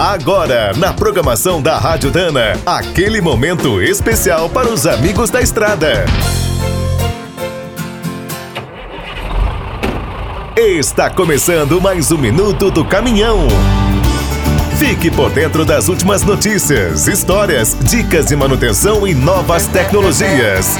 Agora, na programação da Rádio Dana, aquele momento especial para os amigos da estrada. Está começando mais um Minuto do Caminhão. Fique por dentro das últimas notícias, histórias, dicas de manutenção e novas tecnologias.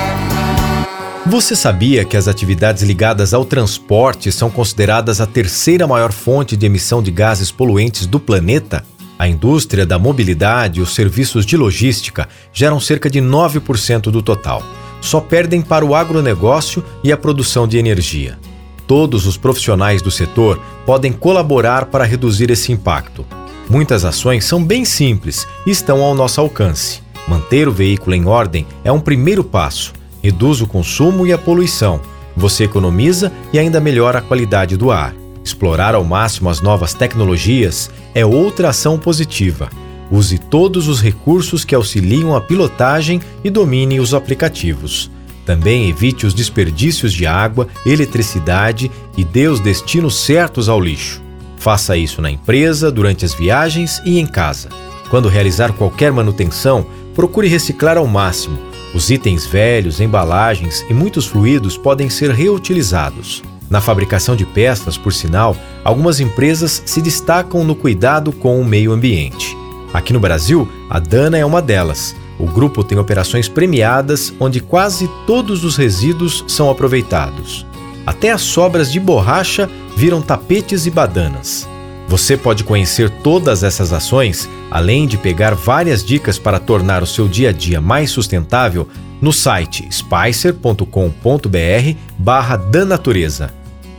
Você sabia que as atividades ligadas ao transporte são consideradas a terceira maior fonte de emissão de gases poluentes do planeta? A indústria da mobilidade e os serviços de logística geram cerca de 9% do total. Só perdem para o agronegócio e a produção de energia. Todos os profissionais do setor podem colaborar para reduzir esse impacto. Muitas ações são bem simples e estão ao nosso alcance. Manter o veículo em ordem é um primeiro passo. Reduz o consumo e a poluição. Você economiza e ainda melhora a qualidade do ar. Explorar ao máximo as novas tecnologias é outra ação positiva. Use todos os recursos que auxiliam a pilotagem e domine os aplicativos. Também evite os desperdícios de água, eletricidade e dê os destinos certos ao lixo. Faça isso na empresa, durante as viagens e em casa. Quando realizar qualquer manutenção, procure reciclar ao máximo. Os itens velhos, embalagens e muitos fluidos podem ser reutilizados. Na fabricação de peças, por sinal, algumas empresas se destacam no cuidado com o meio ambiente. Aqui no Brasil, a Dana é uma delas. O grupo tem operações premiadas onde quase todos os resíduos são aproveitados. Até as sobras de borracha viram tapetes e badanas. Você pode conhecer todas essas ações, além de pegar várias dicas para tornar o seu dia a dia mais sustentável, no site spicer.com.br barra Danatureza.